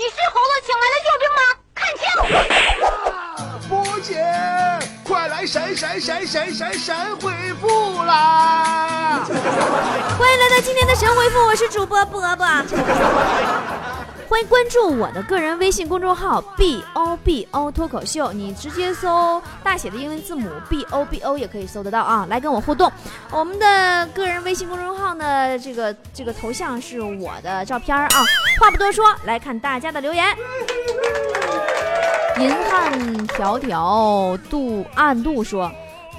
你是猴子请来的救兵吗？看清！波姐，快来闪闪闪闪闪闪回复啦！欢迎来到今天的神回复，我是主播波波。欢迎关注我的个人微信公众号 b o b o 脱口秀，你直接搜大写的英文字母 b o b o 也可以搜得到啊，来跟我互动。我们的个人微信公众号呢，这个这个头像是我的照片啊。话不多说，来看大家的留言。银汉迢迢度暗度说。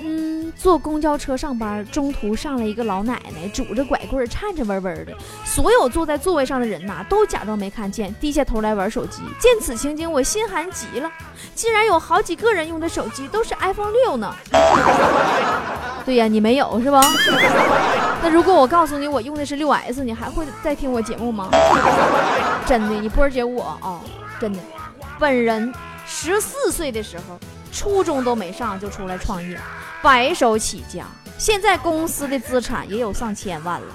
嗯，坐公交车上班，中途上来一个老奶奶，拄着拐棍，颤颤巍巍的。所有坐在座位上的人呐，都假装没看见，低下头来玩手机。见此情景，我心寒极了。竟然有好几个人用的手机都是 iPhone 六呢。对呀，你没有是吧？那如果我告诉你我用的是六 S，你还会再听我节目吗？真的，你波儿姐我啊，真的，本人十四岁的时候，初中都没上就出来创业。白手起家，现在公司的资产也有上千万了。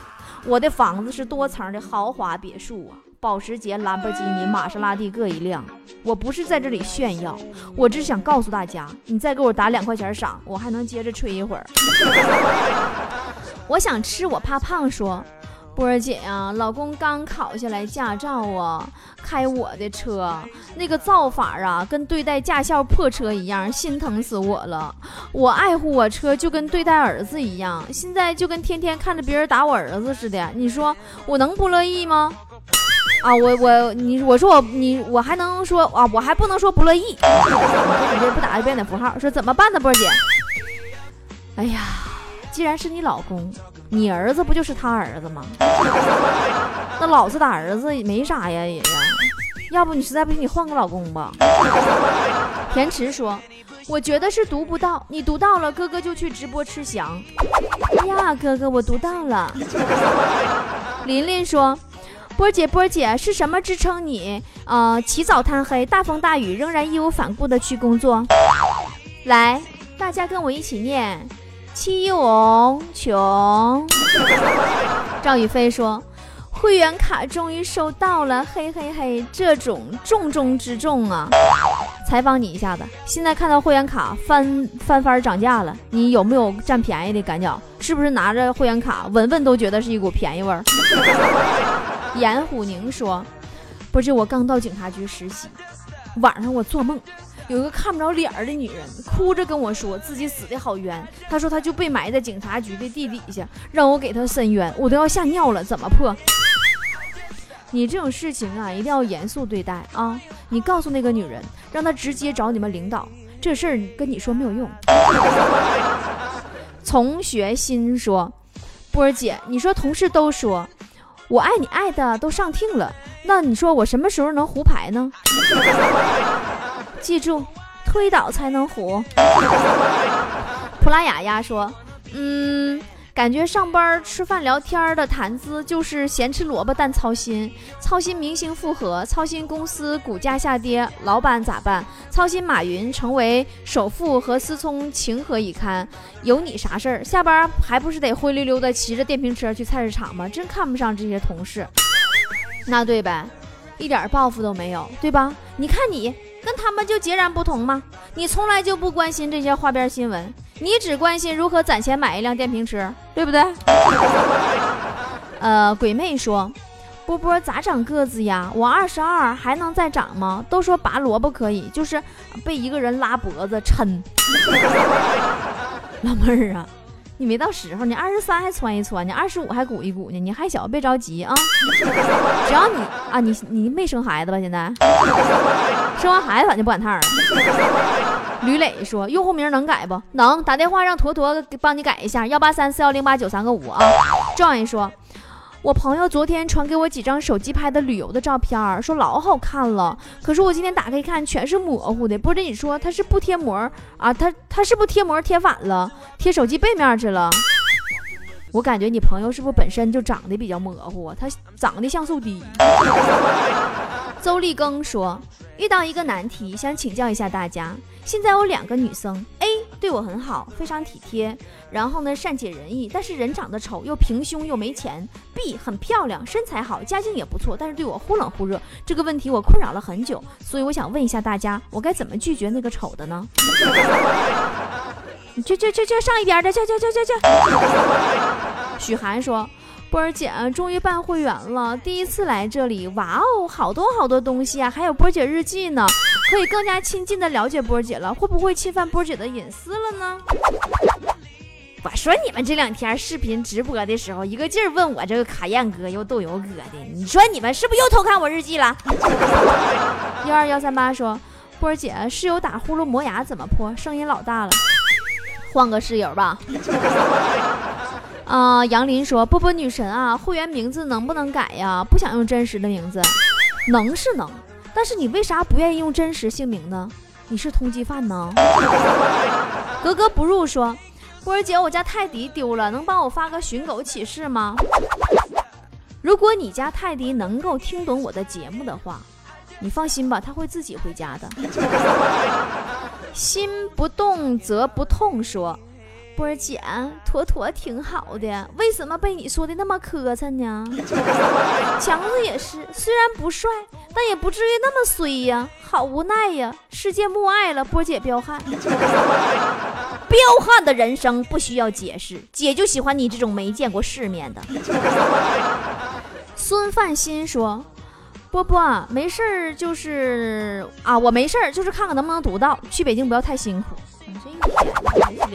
我的房子是多层的豪华别墅啊，保时捷、兰博基尼、玛莎拉蒂各一辆。我不是在这里炫耀，我只想告诉大家，你再给我打两块钱赏，我还能接着吹一会儿。我想吃，我怕胖，说。波儿姐呀，老公刚考下来驾照啊，开我的车，那个造法啊，跟对待驾校破车一样，心疼死我了。我爱护我车，就跟对待儿子一样，现在就跟天天看着别人打我儿子似的。你说我能不乐意吗？啊，我我你我说我你我还能说啊，我还不能说不乐意。你这不打个标点符号，说怎么办呢，波儿姐？哎呀，既然是你老公。你儿子不就是他儿子吗？那老子打儿子没啥呀也呀，要不你实在不行你换个老公吧。田池说：“我觉得是读不到，你读到了，哥哥就去直播吃翔。”哎呀，哥哥我读到了。琳琳说：“波姐波姐是什么支撑你？呃，起早贪黑，大风大雨，仍然义无反顾的去工作？来，大家跟我一起念。”七永穷，赵宇飞说：“会员卡终于收到了，嘿嘿嘿，这种重中之重啊！”采访你一下子，现在看到会员卡翻翻番涨价了，你有没有占便宜的感觉？是不是拿着会员卡闻闻都觉得是一股便宜味儿？严虎宁说：“不是，我刚到警察局实习，晚上我做梦。”有一个看不着脸儿的女人，哭着跟我说自己死的好冤。她说她就被埋在警察局的地底下，让我给她伸冤，我都要吓尿了。怎么破？你这种事情啊，一定要严肃对待啊！你告诉那个女人，让她直接找你们领导。这事儿跟你说没有用。从学心说，波儿姐，你说同事都说我爱你爱的都上听了，那你说我什么时候能胡牌呢？记住，推倒才能活。普拉雅雅说：“嗯，感觉上班吃饭聊天的谈资就是咸吃萝卜淡操心，操心明星复合，操心公司股价下跌，老板咋办？操心马云成为首富和思聪情何以堪？有你啥事儿？下班还不是得灰溜溜的骑着电瓶车去菜市场吗？真看不上这些同事。那对呗，一点报复都没有，对吧？你看你。”跟他们就截然不同吗？你从来就不关心这些花边新闻，你只关心如何攒钱买一辆电瓶车，对不对？呃，鬼妹说，波波咋长个子呀？我二十二，还能再长吗？都说拔萝卜可以，就是被一个人拉脖子抻。老妹儿啊。你没到时候，你二十三还穿一穿，呢二十五还鼓一鼓呢。你还小，别着急啊。只要你啊，你你没生孩子吧？现在 生完孩子咋就不赶趟了？吕磊说：“用户名能改不能？打电话让坨坨帮你改一下，幺八三四幺零八九三个五啊。”状元说。我朋友昨天传给我几张手机拍的旅游的照片，说老好看了。可是我今天打开一看，全是模糊的。不是你说他是不贴膜啊？他他是不是贴膜贴反了，贴手机背面去了？我感觉你朋友是不是本身就长得比较模糊？他长得像素低。邹立庚说，遇到一个难题，想请教一下大家。现在有两个女生 A。对我很好，非常体贴，然后呢善解人意，但是人长得丑，又平胸又没钱。B 很漂亮，身材好，家境也不错，但是对我忽冷忽热。这个问题我困扰了很久，所以我想问一下大家，我该怎么拒绝那个丑的呢？你去去去去上一边的，去去去去去。许涵说。波儿姐终于办会员了，第一次来这里，哇哦，好多好多东西啊，还有波儿姐日记呢，可以更加亲近的了解波儿姐了。会不会侵犯波儿姐的隐私了呢？我说你们这两天视频直播的时候，一个劲儿问我这个卡宴哥又豆油哥的，你说你们是不是又偷看我日记了？幺二幺三八说，波儿姐室友打呼噜磨牙怎么破？声音老大了，换个室友吧。啊，杨林说：“波波女神啊，会员名字能不能改呀？不想用真实的名字，能是能，但是你为啥不愿意用真实姓名呢？你是通缉犯呢？” 格格不入说：“波儿姐，我家泰迪丢了，能帮我发个寻狗启事吗？如果你家泰迪能够听懂我的节目的话，你放心吧，他会自己回家的。”心不动则不痛说。波儿姐，妥妥挺好的，为什么被你说的那么磕碜呢？强子也是，虽然不帅，但也不至于那么衰呀，好无奈呀，世界默哀了。波姐彪悍，彪悍的人生不需要解释，姐就喜欢你这种没见过世面的。孙范新说：“波波，没事儿就是啊，我没事儿就是看看能不能读到，去北京不要太辛苦。”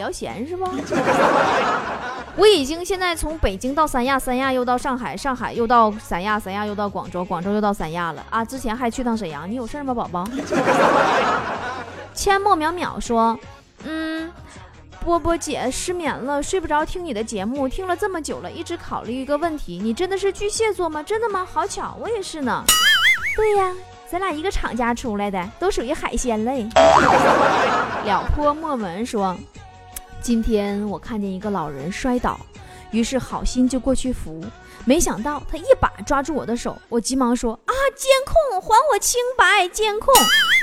聊闲是不？我已经现在从北京到三亚，三亚又到上海，上海又到三亚，三亚又到广州，广州又到三亚了啊！之前还去趟沈阳，你有事吗，宝宝？阡陌淼淼说：“嗯，波波姐失眠了，睡不着，听你的节目听了这么久了，一直考虑一个问题：你真的是巨蟹座吗？真的吗？好巧，我也是呢。对呀。”咱俩一个厂家出来的，都属于海鲜类。了坡莫文说：“今天我看见一个老人摔倒，于是好心就过去扶，没想到他一把抓住我的手，我急忙说：啊，监控，还我清白！监控！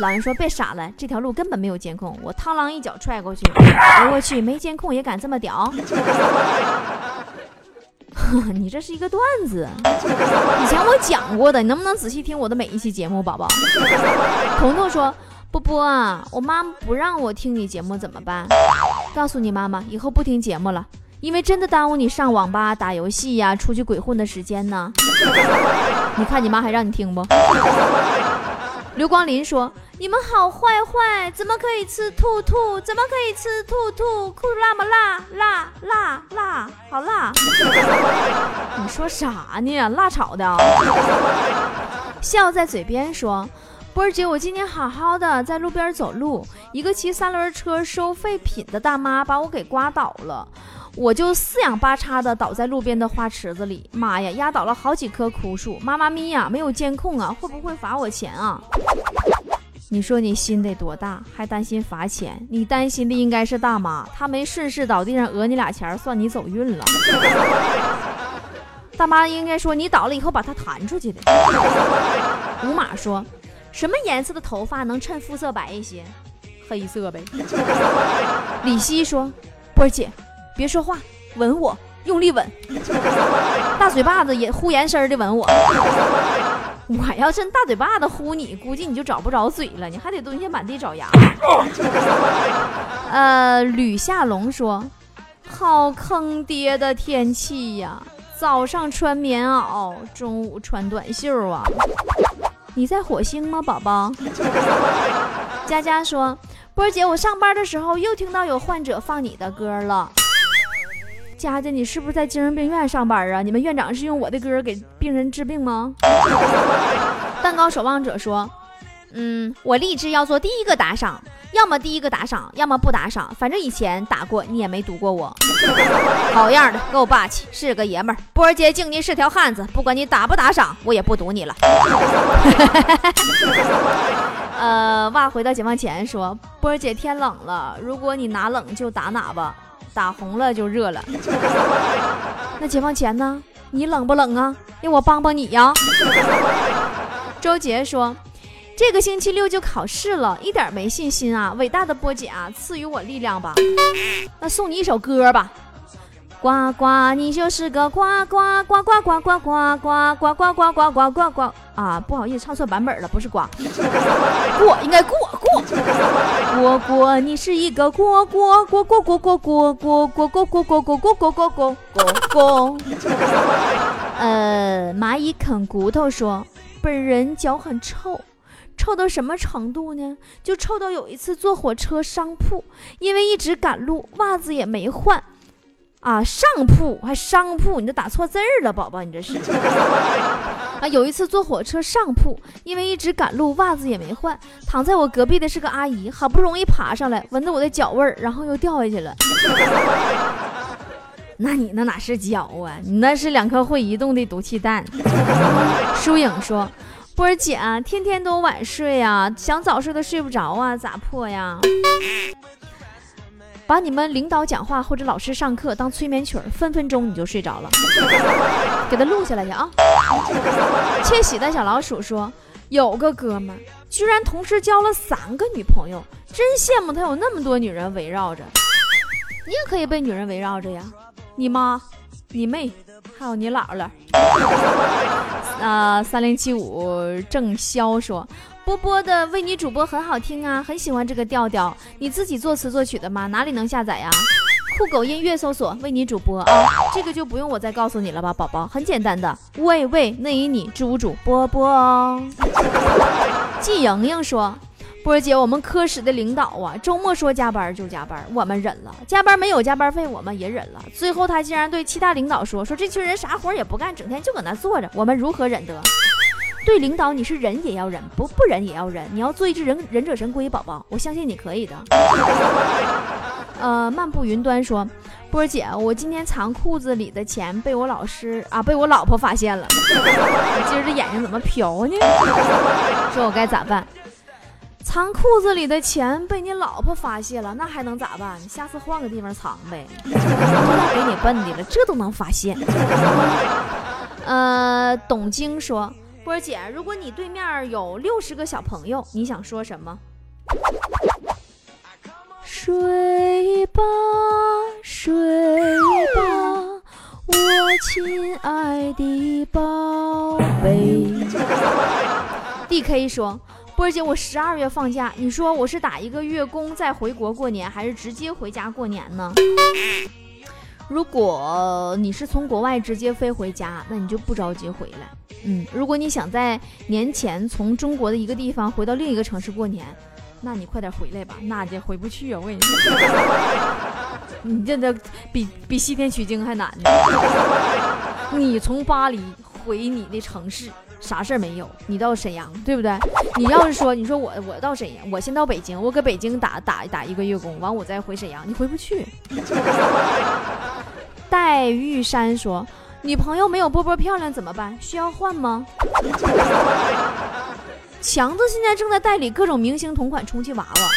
老人说：别傻了，这条路根本没有监控。我螳螂一脚踹过去，哎我去，没监控也敢这么屌！”你这是一个段子，以前我讲过的，你能不能仔细听我的每一期节目，宝宝？彤彤说：“波波啊，我妈不让我听你节目怎么办？告诉你妈妈，以后不听节目了，因为真的耽误你上网吧打游戏呀，出去鬼混的时间呢。你看你妈还让你听不？”刘光林说：“你们好坏坏，怎么可以吃兔兔？怎么可以吃兔兔？酷辣么辣辣辣辣，好辣！你说啥呢？辣炒的。笑在嘴边说：波儿姐，我今天好好的在路边走路，一个骑三轮车收废品的大妈把我给刮倒了。”我就四仰八叉的倒在路边的花池子里，妈呀，压倒了好几棵枯树！妈妈咪呀，没有监控啊，会不会罚我钱啊？你说你心得多大，还担心罚钱？你担心的应该是大妈，她没顺势倒地上讹你俩钱，算你走运了。大妈应该说你倒了以后把她弹出去的。五马说，什么颜色的头发能衬肤色白一些？黑色呗。李希说，波儿姐。别说话，吻我，用力吻，大嘴巴子也呼延伸的吻我。我要真大嘴巴子呼你，估计你就找不着嘴了，你还得蹲下满地找牙。呃，吕夏龙说：“好坑爹的天气呀，早上穿棉袄，中午穿短袖啊。”你在火星吗，宝宝？佳佳说：“波儿姐，我上班的时候又听到有患者放你的歌了。”佳佳，你是不是在精神病院上班啊？你们院长是用我的歌给病人治病吗？蛋糕守望者说：“嗯，我立志要做第一个打赏，要么第一个打赏，要么不打赏，反正以前打过，你也没堵过我。好样的，够霸气，是个爷们儿。波儿姐敬您是条汉子，不管你打不打赏，我也不堵你了。呃，哇，回到解放前说，波儿姐天冷了，如果你哪冷就打哪吧。”打红了就热了，那解放前呢？你冷不冷啊？要我帮帮你呀？周杰说：“这个星期六就考试了，一点没信心啊！伟大的波姐啊，赐予我力量吧。那送你一首歌吧。呱呱，你就是个呱呱呱呱呱呱呱呱呱呱呱呱呱呱呱啊！不好意思，唱错版本了，不是呱，过应该过过。果果，你是一个果果果果果果果果果果果果果果果果果果。呃，蚂蚁啃骨头说，本人脚很臭。臭到什么程度呢？就臭到有一次坐火车商铺，因为一直赶路，袜子也没换。啊，上铺还商铺，你这打错字儿了，宝宝，你这是。啊，有一次坐火车上铺，因为一直赶路，袜子也没换，躺在我隔壁的是个阿姨，好不容易爬上来，闻着我的脚味儿，然后又掉下去了。那你那哪是脚啊？你那是两颗会移动的毒气弹。疏影说。波儿姐啊，天天都晚睡呀，想早睡都睡不着啊，咋破呀？把你们领导讲话或者老师上课当催眠曲儿，分分钟你就睡着了。给他录下来去啊！窃喜的小老鼠说，有个哥们儿居然同时交了三个女朋友，真羡慕他有那么多女人围绕着。你也可以被女人围绕着呀，你妈，你妹。还有你姥姥，呃，三零七五郑潇说，波波的为你主播很好听啊，很喜欢这个调调。你自己作词作曲的吗？哪里能下载呀？酷狗音乐搜索为你主播啊，这个就不用我再告诉你了吧，宝宝，很简单的。喂喂，那以你主主播波。季莹莹说。波姐，我们科室的领导啊，周末说加班就加班，我们忍了；加班没有加班费，我们也忍了。最后他竟然对其他领导说：“说这群人啥活也不干，整天就搁那坐着，我们如何忍得？”对领导，你是忍也要忍，不不忍也要忍。你要做一只忍忍者神龟宝宝，我相信你可以的。呃，漫步云端说：“波姐，我今天藏裤子里的钱被我老师啊，被我老婆发现了。今儿这眼睛怎么飘呢？说我该咋办？”藏裤子里的钱被你老婆发现了，那还能咋办？你下次换个地方藏呗。那 给你笨的了，这都能发现。呃，董晶说：“波儿姐，如果你对面有六十个小朋友，你想说什么？”睡吧，睡吧，我亲爱的宝贝。D.K 说。波儿姐，我十二月放假，你说我是打一个月工再回国过年，还是直接回家过年呢？如果你是从国外直接飞回家，那你就不着急回来。嗯，如果你想在年前从中国的一个地方回到另一个城市过年，那你快点回来吧，那就回不去啊！我跟你说，你这这比比西天取经还难呢。你从巴黎回你的城市。啥事儿没有，你到沈阳对不对？你要是说，你说我我到沈阳，我先到北京，我搁北京打打打一个月工，完我再回沈阳，你回不去。戴玉山说：“女朋友没有波波漂亮怎么办？需要换吗？” 强子现在正在代理各种明星同款充气娃娃，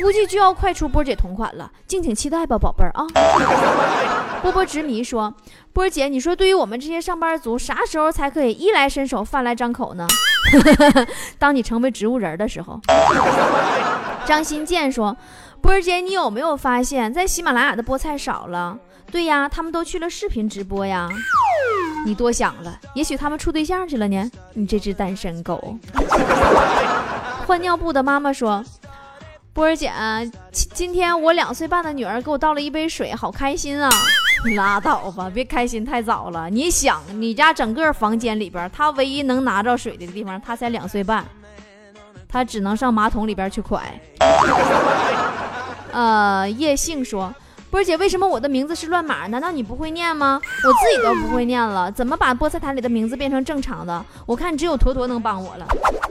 估计就要快出波姐同款了，敬请期待吧，宝贝儿啊！波波执迷说。波姐，你说对于我们这些上班族，啥时候才可以衣来伸手、饭来张口呢？当你成为植物人的时候。张新建说：“波姐，你有没有发现，在喜马拉雅的菠菜少了？对呀，他们都去了视频直播呀。你多想了，也许他们处对象去了呢。你这只单身狗。”换尿布的妈妈说：“波儿姐，今天我两岁半的女儿给我倒了一杯水，好开心啊。”你拉倒吧，别开心太早了。你想，你家整个房间里边，她唯一能拿着水的地方，她才两岁半，她只能上马桶里边去蒯。呃，叶杏说：“波儿姐，为什么我的名字是乱码？难道你不会念吗？我自己都不会念了，怎么把菠菜坛里的名字变成正常的？我看只有坨坨能帮我了。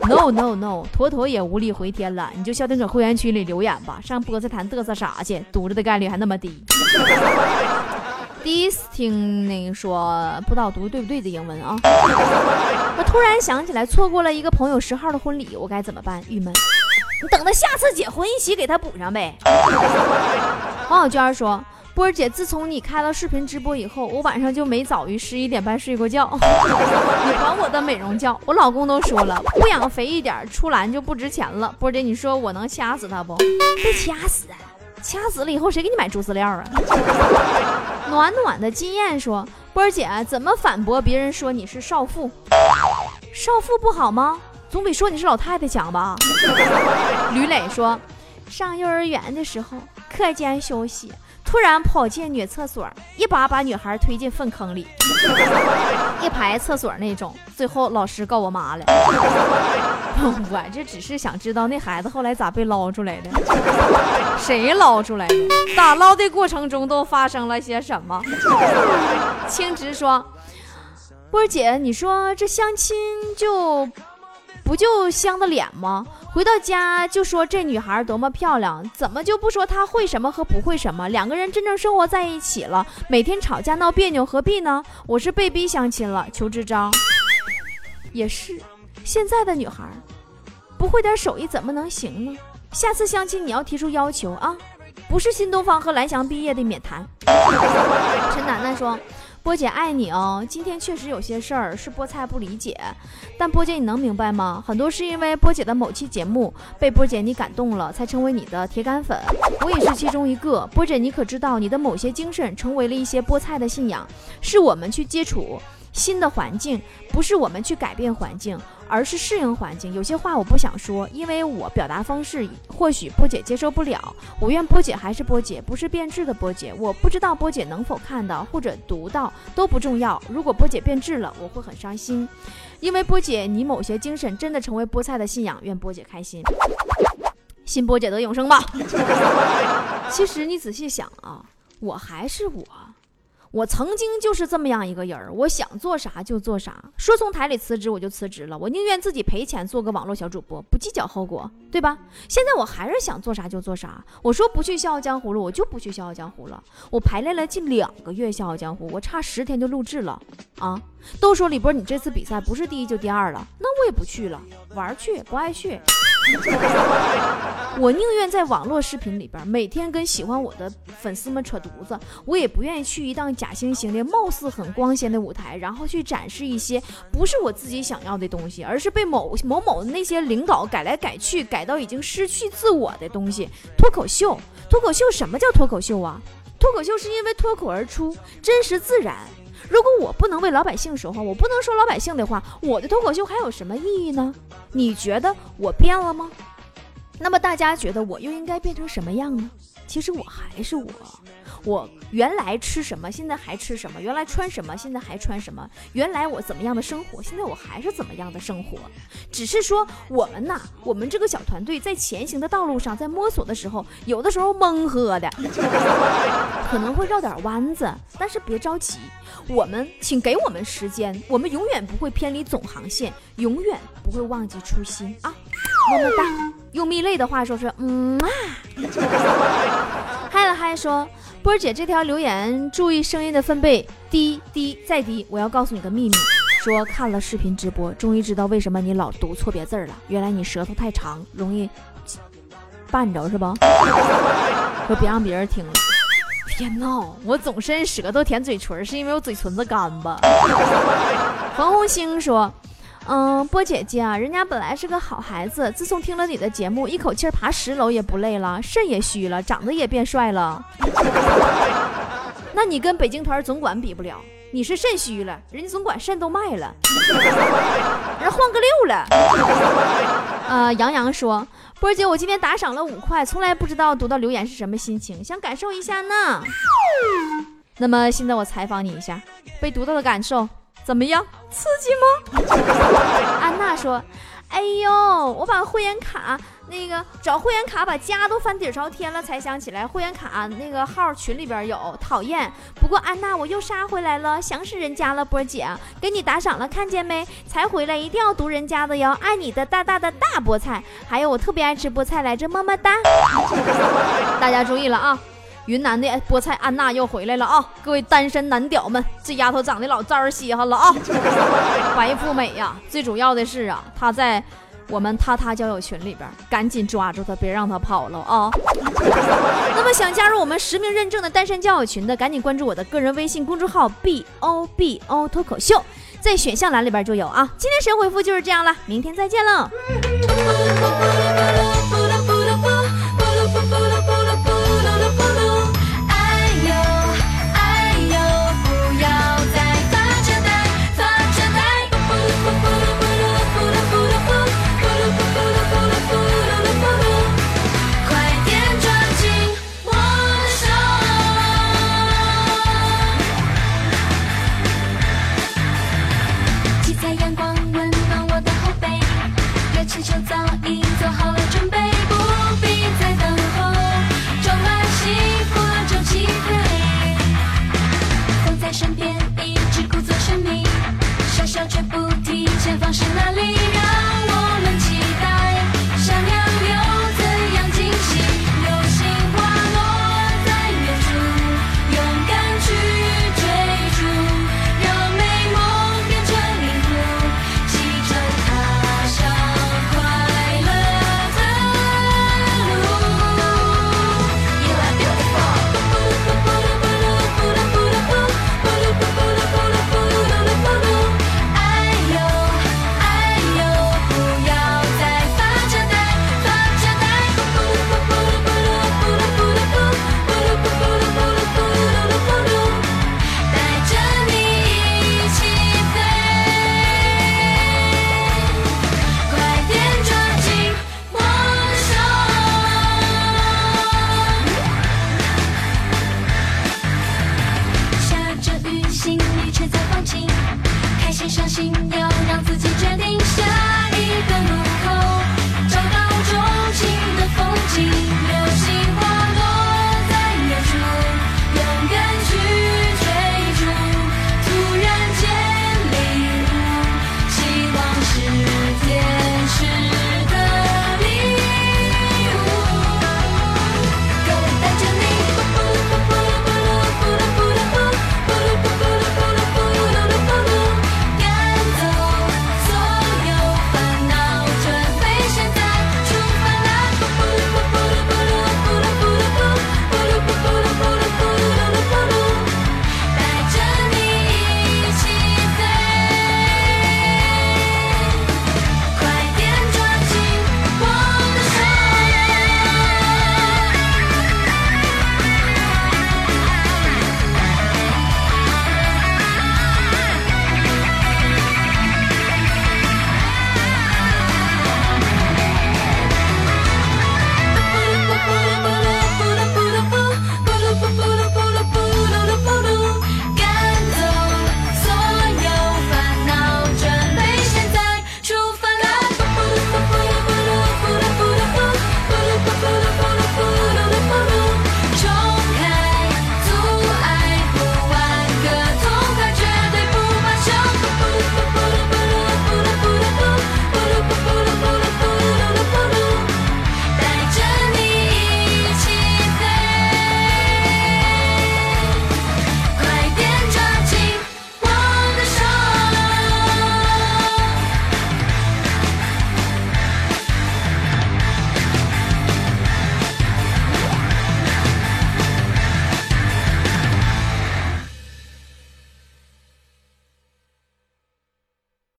No No No，妥妥也无力回天了。你就消停搁会员区里留言吧，上菠菜坛嘚瑟啥去？堵着的概率还那么低。”第一次听那个说不知道读的对不对的英文啊！我突然想起来，错过了一个朋友十号的婚礼，我该怎么办？郁闷。你等他下次结婚一起给他补上呗。王小娟说：“ 波儿姐，自从你开了视频直播以后，我晚上就没早于十一点半睡过觉。你管我的美容觉，我老公都说了，不养肥一点，出栏就不值钱了。波儿姐，你说我能掐死他不？被掐死，掐死了以后谁给你买猪饲料啊？暖暖的金燕说，波儿姐怎么反驳别人说你是少妇？少妇不好吗？总比说你是老太太强吧？吕磊说，上幼儿园的时候，课间休息，突然跑进女厕所，一把把女孩推进粪坑里，一排厕所那种。最后老师告我妈了。我这只是想知道那孩子后来咋被捞出来的，谁捞出来的？打捞的过程中都发生了些什么？青直说，波姐，你说这相亲就。不就相的脸吗？回到家就说这女孩多么漂亮，怎么就不说她会什么和不会什么？两个人真正生活在一起了，每天吵架闹别扭，何必呢？我是被逼相亲了，求支招。也是，现在的女孩不会点手艺怎么能行呢？下次相亲你要提出要求啊，不是新东方和蓝翔毕业的免谈。陈楠楠说。波姐爱你哦，今天确实有些事儿是菠菜不理解，但波姐你能明白吗？很多是因为波姐的某期节目被波姐你感动了，才成为你的铁杆粉，我也是其中一个。波姐你可知道，你的某些精神成为了一些菠菜的信仰，是我们去接触新的环境，不是我们去改变环境。而是适应环境，有些话我不想说，因为我表达方式或许波姐接受不了。我愿波姐还是波姐，不是变质的波姐。我不知道波姐能否看到或者读到都不重要。如果波姐变质了，我会很伤心，因为波姐你某些精神真的成为菠菜的信仰。愿波姐开心，信波姐得永生吧。其实你仔细想啊，我还是我。我曾经就是这么样一个人儿，我想做啥就做啥，说从台里辞职我就辞职了，我宁愿自己赔钱做个网络小主播，不计较后果，对吧？现在我还是想做啥就做啥，我说不去《笑傲江湖》了，我就不去《笑傲江湖》了。我排练了近两个月《笑傲江湖》，我差十天就录制了啊！都说李波你这次比赛不是第一就第二了，那我也不去了，玩去不爱去。我宁愿在网络视频里边每天跟喜欢我的粉丝们扯犊子，我也不愿意去一档假惺惺的、貌似很光鲜的舞台，然后去展示一些不是我自己想要的东西，而是被某某某那些领导改来改去，改到已经失去自我的东西。脱口秀，脱口秀，什么叫脱口秀啊？脱口秀是因为脱口而出，真实自然。如果我不能为老百姓说话，我不能说老百姓的话，我的脱口秀还有什么意义呢？你觉得我变了吗？那么大家觉得我又应该变成什么样呢？其实我还是我。我原来吃什么，现在还吃什么；原来穿什么，现在还穿什么；原来我怎么样的生活，现在我还是怎么样的生活。只是说我们呐，我们这个小团队在前行的道路上，在摸索的时候，有的时候蒙喝的，可能会绕点弯子，但是别着急，我们请给我们时间，我们永远不会偏离总航线，永远不会忘记初心啊！么么哒。用蜜泪的话说是嗯啊。嗨了嗨说。波儿姐，这条留言注意声音的分贝，低低再低。我要告诉你个秘密，说看了视频直播，终于知道为什么你老读错别字了。原来你舌头太长，容易绊着是吧？说别让别人听了。天呐，我总伸舌头舔嘴唇，是因为我嘴唇子干吧？黄红星说。嗯，波姐姐啊，人家本来是个好孩子，自从听了你的节目，一口气爬十楼也不累了，肾也虚了，长得也变帅了。那你跟北京团总管比不了，你是肾虚了，人家总管肾都卖了，人换个六了。呃，杨洋说，波姐，我今天打赏了五块，从来不知道读到留言是什么心情，想感受一下呢。那么现在我采访你一下，被读到的感受。怎么样，刺激吗？安娜说：“哎呦，我把会员卡那个找会员卡，把家都翻底朝天了，才想起来会员卡那个号群里边有，讨厌。不过安娜，我又杀回来了，想死人家了，波姐，给你打赏了，看见没？才回来，一定要读人家的哟，爱你的大大的大菠菜，还有我特别爱吃菠菜来着，么么哒。大家注意了啊！”云南的菠菜安娜又回来了啊！各位单身男屌们，这丫头长得老招人稀罕了啊，白富美呀！最主要的是啊，她在我们他他交友群里边，赶紧抓住她，别让她跑了啊！那么想加入我们实名认证的单身交友群的，赶紧关注我的个人微信公众号 b o b o 脱口秀，在选项栏里边就有啊。今天神回复就是这样了，明天再见了。